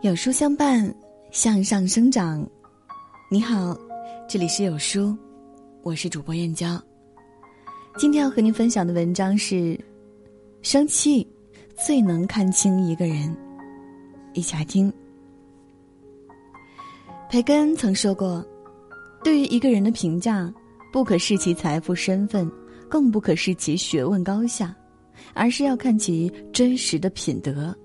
有书相伴，向上生长。你好，这里是有书，我是主播燕娇。今天要和您分享的文章是：生气最能看清一个人。一起来听。培根曾说过：“对于一个人的评价，不可视其财富身份，更不可视其学问高下，而是要看其真实的品德。”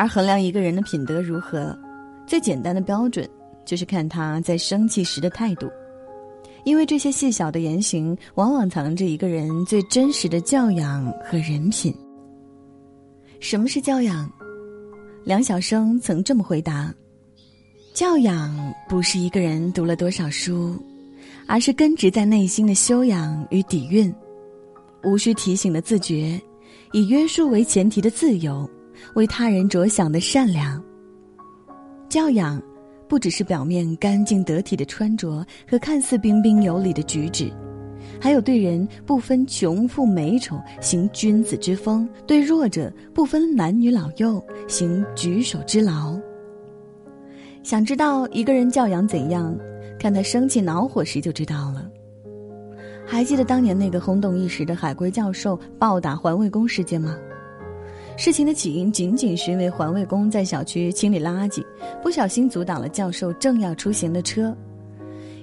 而衡量一个人的品德如何，最简单的标准就是看他在生气时的态度，因为这些细小的言行往往藏着一个人最真实的教养和人品。什么是教养？梁晓声曾这么回答：教养不是一个人读了多少书，而是根植在内心的修养与底蕴，无需提醒的自觉，以约束为前提的自由。为他人着想的善良。教养，不只是表面干净得体的穿着和看似彬彬有礼的举止，还有对人不分穷富美丑行君子之风，对弱者不分男女老幼行举手之劳。想知道一个人教养怎样，看他生气恼火时就知道了。还记得当年那个轰动一时的海归教授暴打环卫工事件吗？事情的起因仅仅是因为环卫工在小区清理垃圾，不小心阻挡了教授正要出行的车。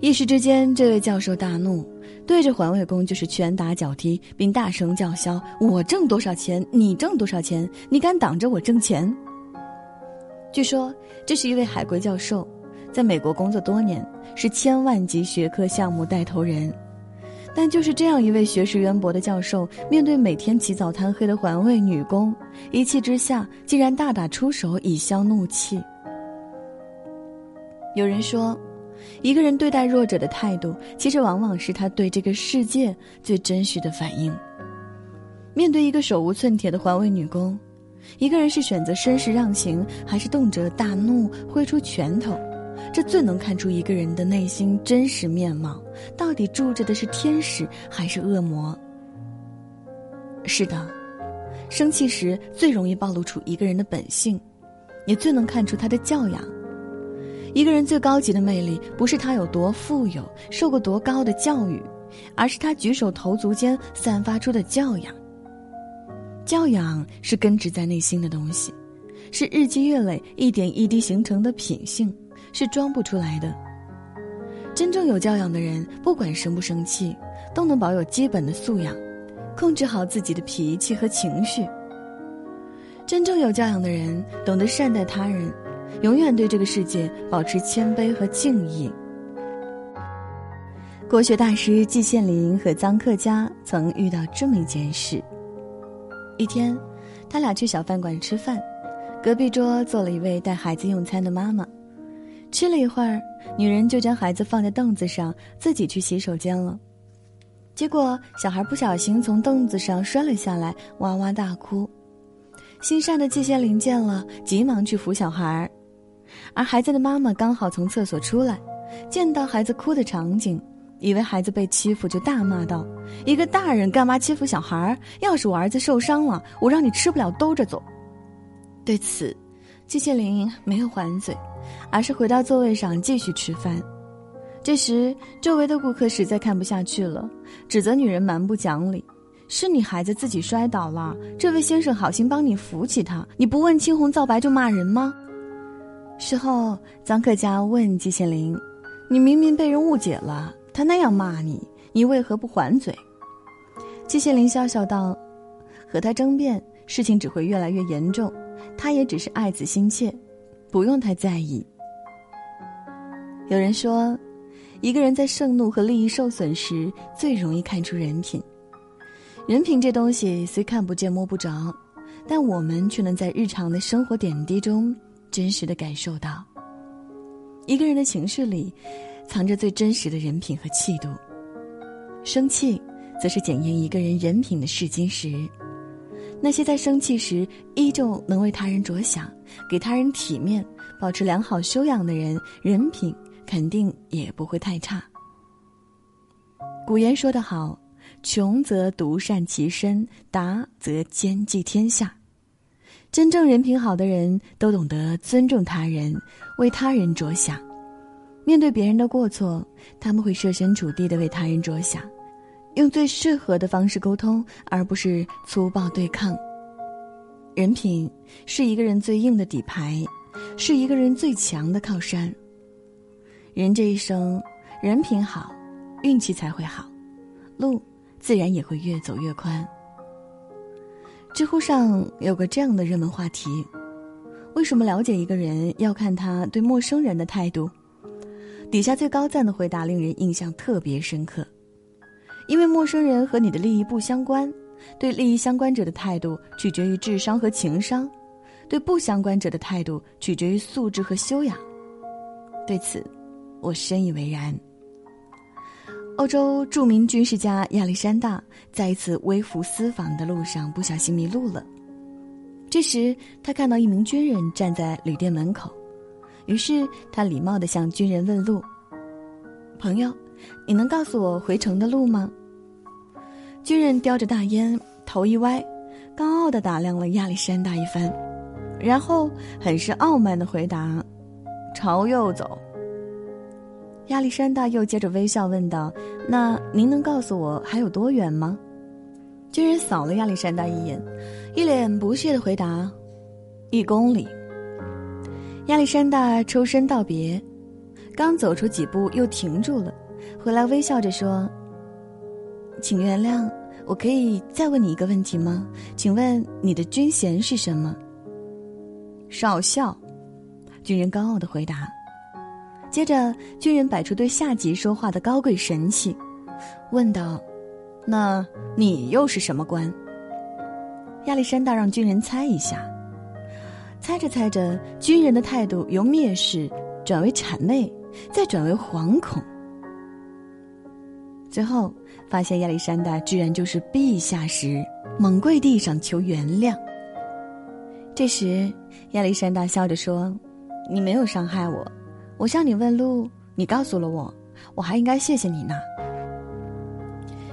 一时之间，这位教授大怒，对着环卫工就是拳打脚踢，并大声叫嚣：“我挣多少钱，你挣多少钱？你敢挡着我挣钱？”据说，这是一位海归教授，在美国工作多年，是千万级学科项目带头人。但就是这样一位学识渊博的教授，面对每天起早贪黑的环卫女工，一气之下竟然大打出手以消怒气。有人说，一个人对待弱者的态度，其实往往是他对这个世界最真实的反应。面对一个手无寸铁的环卫女工，一个人是选择绅士让行，还是动辄大怒挥出拳头？这最能看出一个人的内心真实面貌，到底住着的是天使还是恶魔？是的，生气时最容易暴露出一个人的本性，也最能看出他的教养。一个人最高级的魅力，不是他有多富有、受过多高的教育，而是他举手投足间散发出的教养。教养是根植在内心的东西，是日积月累、一点一滴形成的品性。是装不出来的。真正有教养的人，不管生不生气，都能保有基本的素养，控制好自己的脾气和情绪。真正有教养的人，懂得善待他人，永远对这个世界保持谦卑和敬意。国学大师季羡林和臧克家曾遇到这么一件事：一天，他俩去小饭馆吃饭，隔壁桌坐了一位带孩子用餐的妈妈。吃了一会儿，女人就将孩子放在凳子上，自己去洗手间了。结果，小孩不小心从凳子上摔了下来，哇哇大哭。心善的季羡林见了，急忙去扶小孩，而孩子的妈妈刚好从厕所出来，见到孩子哭的场景，以为孩子被欺负，就大骂道：“一个大人干嘛欺负小孩？要是我儿子受伤了，我让你吃不了兜着走。”对此，季羡林没有还嘴。而是回到座位上继续吃饭。这时，周围的顾客实在看不下去了，指责女人蛮不讲理：“是你孩子自己摔倒了，这位先生好心帮你扶起他，你不问青红皂白就骂人吗？”事后，臧克家问季羡林：“你明明被人误解了，他那样骂你，你为何不还嘴？”季羡林笑笑道：“和他争辩，事情只会越来越严重。他也只是爱子心切。”不用太在意。有人说，一个人在盛怒和利益受损时，最容易看出人品。人品这东西虽看不见摸不着，但我们却能在日常的生活点滴中真实的感受到。一个人的情绪里，藏着最真实的人品和气度。生气，则是检验一个人人品的试金石。那些在生气时依旧能为他人着想、给他人体面、保持良好修养的人，人品肯定也不会太差。古言说得好：“穷则独善其身，达则兼济天下。”真正人品好的人都懂得尊重他人，为他人着想。面对别人的过错，他们会设身处地的为他人着想，用最适合的方式沟通，而不是粗暴对抗。人品是一个人最硬的底牌，是一个人最强的靠山。人这一生，人品好，运气才会好，路自然也会越走越宽。知乎上有个这样的热门话题：为什么了解一个人要看他对陌生人的态度？底下最高赞的回答令人印象特别深刻，因为陌生人和你的利益不相关，对利益相关者的态度取决于智商和情商，对不相关者的态度取决于素质和修养。对此，我深以为然。欧洲著名军事家亚历山大在一次微服私访的路上不小心迷路了，这时他看到一名军人站在旅店门口。于是他礼貌地向军人问路：“朋友，你能告诉我回城的路吗？”军人叼着大烟，头一歪，高傲地打量了亚历山大一番，然后很是傲慢地回答：“朝右走。”亚历山大又接着微笑问道：“那您能告诉我还有多远吗？”军人扫了亚历山大一眼，一脸不屑地回答：“一公里。”亚历山大抽身道别，刚走出几步又停住了，回来微笑着说：“请原谅，我可以再问你一个问题吗？请问你的军衔是什么？”少校，军人高傲的回答。接着，军人摆出对下级说话的高贵神气，问道：“那你又是什么官？”亚历山大让军人猜一下。猜着猜着，军人的态度由蔑视转为谄媚，再转为惶恐。最后发现亚历山大居然就是陛下时，猛跪地上求原谅。这时，亚历山大笑着说：“你没有伤害我，我向你问路，你告诉了我，我还应该谢谢你呢。”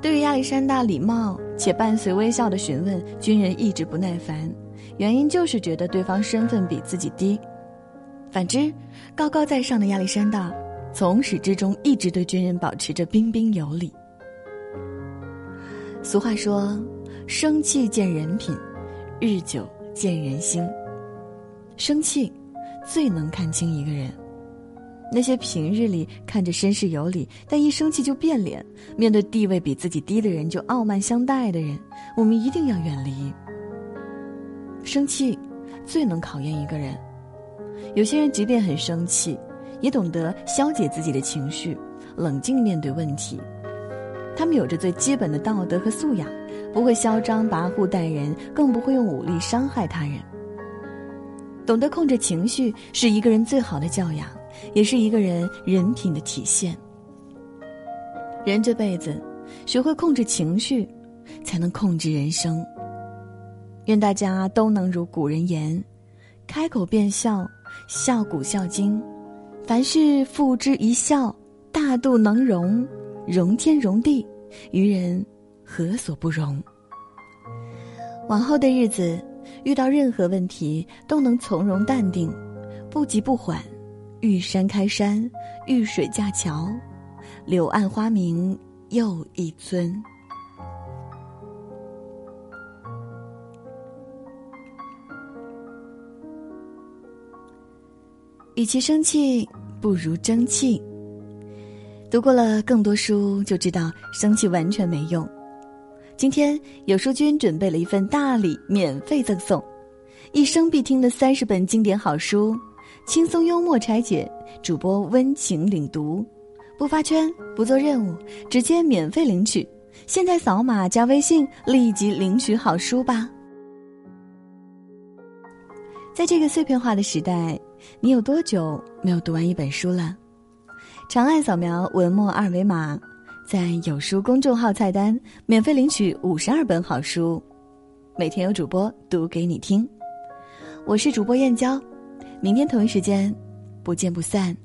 对于亚历山大礼貌且伴随微笑的询问，军人一直不耐烦。原因就是觉得对方身份比自己低，反之，高高在上的亚历山大从始至终一直对军人保持着彬彬有礼。俗话说：“生气见人品，日久见人心。”生气最能看清一个人。那些平日里看着绅士有礼，但一生气就变脸，面对地位比自己低的人就傲慢相待的人，我们一定要远离。生气，最能考验一个人。有些人即便很生气，也懂得消解自己的情绪，冷静面对问题。他们有着最基本的道德和素养，不会嚣张跋扈待人，更不会用武力伤害他人。懂得控制情绪，是一个人最好的教养，也是一个人人品的体现。人这辈子，学会控制情绪，才能控制人生。愿大家都能如古人言：“开口便笑，笑古笑今。凡事付之一笑，大度能容，容天容地，于人何所不容？”往后的日子，遇到任何问题都能从容淡定，不急不缓，遇山开山，遇水架桥，柳暗花明又一村。与其生气，不如争气。读过了更多书，就知道生气完全没用。今天有书君准备了一份大礼，免费赠送，一生必听的三十本经典好书，轻松幽默拆解，主播温情领读，不发圈，不做任务，直接免费领取。现在扫码加微信，立即领取好书吧。在这个碎片化的时代。你有多久没有读完一本书了？长按扫描文末二维码，在有书公众号菜单免费领取五十二本好书，每天有主播读给你听。我是主播燕娇，明天同一时间不见不散。